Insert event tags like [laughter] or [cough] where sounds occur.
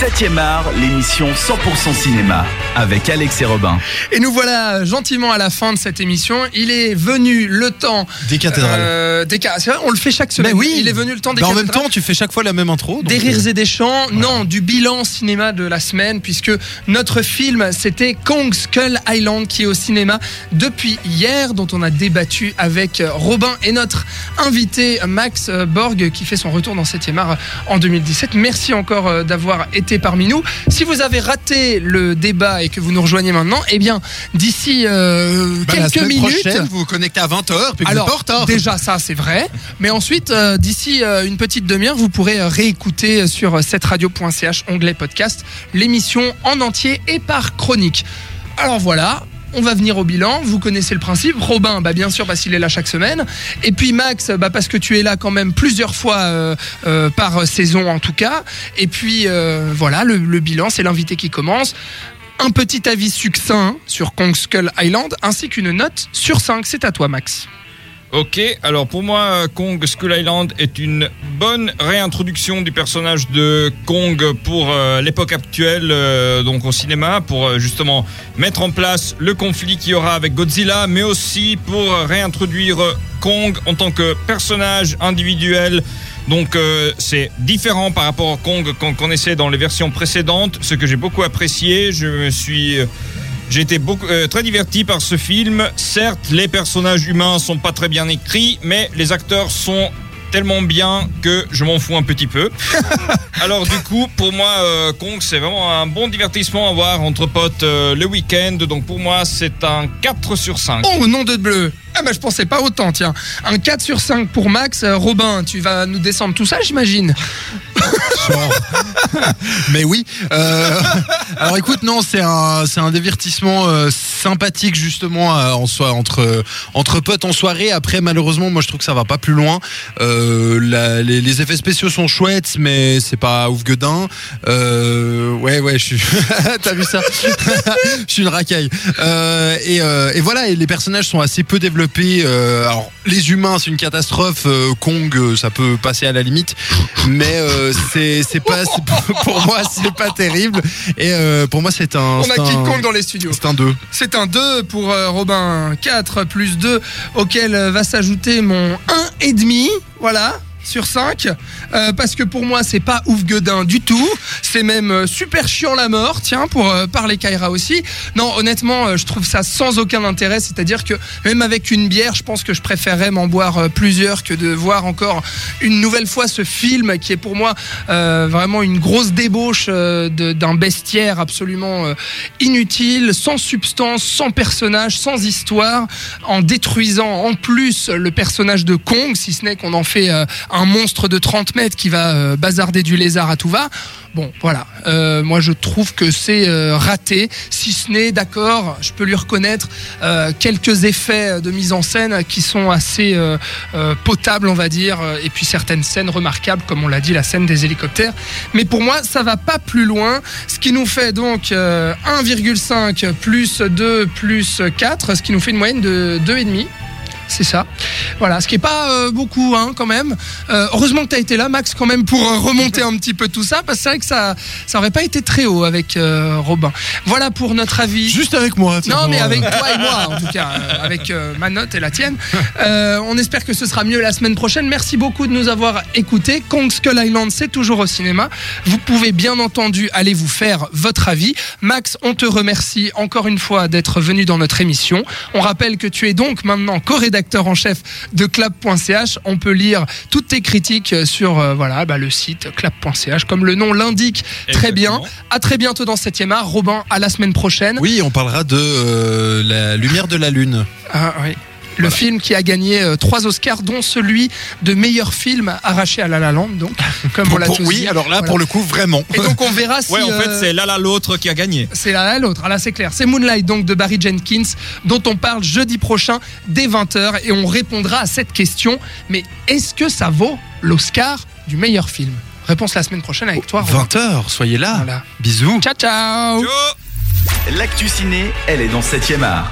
7e art, l'émission 100% cinéma avec Alex et Robin. Et nous voilà gentiment à la fin de cette émission. Il est venu le temps Des cathédrales. euh, des ca- c'est vrai, on le fait chaque semaine. Ben oui. Il est venu le temps des Bah, en même cathédrales. temps, tu fais chaque fois la même intro. donc, Des euh, rires et des chants, non, du bilan cinéma de la semaine, puisque notre film, c'était Kong Skull Island, qui est au cinéma depuis hier, dont on a débattu avec Robin et notre invité Max Borg, qui fait son retour dans 7e art en 2017. Merci encore euh, d'avoir été parmi nous. Si vous avez raté le débat et que vous nous rejoignez maintenant, eh bien, d'ici euh, bah, quelques minutes... prochaine, vous vous connectez à 20h, puis vous Alors, êtes pas en retard. déjà ça c'est vrai, mais ensuite euh, d'ici euh, une petite demi-heure, vous pourrez réécouter sur euh, cetteradio.ch onglet podcast l'émission en entier et par chronique. Alors voilà. On va venir au bilan, vous connaissez le principe. Robin, bah bien sûr parce qu'il est là chaque semaine. Et puis Max, bah parce que tu es là quand même plusieurs fois euh, euh, par saison en tout cas. Et puis euh, voilà, le, bilan, c'est l'invité qui commence. Un petit avis succinct sur Kong Skull Island ainsi qu'une note sur 5. C'est à toi Max. Ok, alors pour moi, Kong Skull Island est une bonne réintroduction du personnage de Kong pour euh, l'époque actuelle, euh, donc au cinéma, pour euh, justement mettre en place le conflit qu'il y aura avec Godzilla, mais aussi pour réintroduire Kong en tant que personnage individuel. Donc c'est différent par rapport au Kong qu'on connaissait dans les versions précédentes, ce que j'ai beaucoup apprécié. Je me suis j'ai été beaucoup, euh, très diverti par ce film. Certes, les personnages humains sont pas très bien écrits, mais les acteurs sont tellement bien que je m'en fous un petit peu. [laughs] Alors du coup, pour moi, euh, Kong, c'est vraiment un bon divertissement à voir entre potes euh, le week-end. Donc pour moi, c'est un 4 sur 5. Oh, nom de bleu Ah bah je pensais pas autant, tiens. Un 4 sur 5 pour Max. Robin, tu vas nous descendre tout ça, j'imagine [laughs] Mais oui. euh, alors écoute, non, c'est un, c'est un divertissement euh, sympathique justement euh, en soi entre entre potes en soirée. Après, malheureusement, moi je trouve que ça va pas plus loin. Les, effets spéciaux sont chouettes, mais c'est pas ouf gueudin. Ouais, ouais, je suis. [laughs] T'as vu ça? [laughs] Je suis une racaille. Et, voilà, les personnages sont assez peu développés. Alors, les humains, c'est une catastrophe. Kong, ça peut passer à la limite, mais c'est c'est pas [laughs] pour moi, c'est pas terrible. Et euh, pour moi, c'est un. On a King Kong dans les studios. C'est un 2. C'est un 2 pour euh, Robin, 4 plus 2, auquel va s'ajouter mon 1,5. Voilà. Sur 5 euh, parce que pour moi c'est pas ouf gueudin du tout. C'est même euh, super chiant la mort. Tiens pour euh, parler Kaira aussi. Non honnêtement je trouve ça sans aucun intérêt. C'est à dire que même avec une bière je pense que je préférerais m'en boire plusieurs que de voir encore une nouvelle fois ce film qui est pour moi vraiment une grosse débauche d'un bestiaire absolument inutile, sans substance, sans personnage, sans histoire, en détruisant en plus le personnage de Kong, si ce n'est qu'on en fait un monstre de 30 mètres qui va euh, bazarder du lézard à tout va. Bon, voilà. Euh, moi, je trouve que c'est euh, raté. Si ce n'est, d'accord, je peux lui reconnaître quelques effets de mise en scène qui sont assez potables, on va dire, et puis certaines scènes remarquables, comme on l'a dit, la scène des hélicoptères. Mais pour moi, ça va pas plus loin. Ce qui nous fait donc euh, 1,5 plus 2 plus 4, ce qui nous fait une moyenne de 2,5. C'est ça. Voilà, ce qui est pas euh, beaucoup hein, quand même. Euh, heureusement que tu as été là, Max, quand même, pour euh, remonter un petit peu tout ça, parce que c'est vrai que ça, ça aurait pas été très haut avec euh, Robin. Voilà pour notre avis. Juste avec moi. Non, mais avec toi et moi, en tout cas, avec ma note et la tienne. Euh, on espère que ce sera mieux la semaine prochaine. Merci beaucoup de nous avoir écoutés. Kong Skull Island, c'est toujours au cinéma. Vous pouvez bien entendu aller vous faire votre avis. Max, on te remercie encore une fois d'être venu dans notre émission. On rappelle que tu es donc maintenant co-rédacteur en chef de clap.ch. On peut lire toutes tes critiques sur euh, voilà, bah, le site clap.ch, comme le nom l'indique très bien. À très bientôt dans 7e art. Robin, à la semaine prochaine. Oui, on parlera de euh, la lumière de la lune. Ah, oui. Le film qui a gagné euh, trois Oscars, dont celui de meilleur film arraché à La La Land, donc, [laughs] comme on l'a Pour- tous oui, dit. alors là, Voilà. pour le coup, vraiment. Et donc on verra [laughs] si. Ouais, en fait, euh, c'est là là l'autre qui a gagné. c'est là l'autre, Ah, là c'est clair. C'est Moonlight donc de Barry Jenkins dont on parle jeudi prochain dès 20h et on répondra à cette question. Mais est-ce que ça vaut l'Oscar du meilleur film? Réponse la semaine prochaine avec toi. Romain. 20h, soyez là. Voilà. Bisous. Ciao ciao Ciao L'actu ciné, elle est dans 7e art.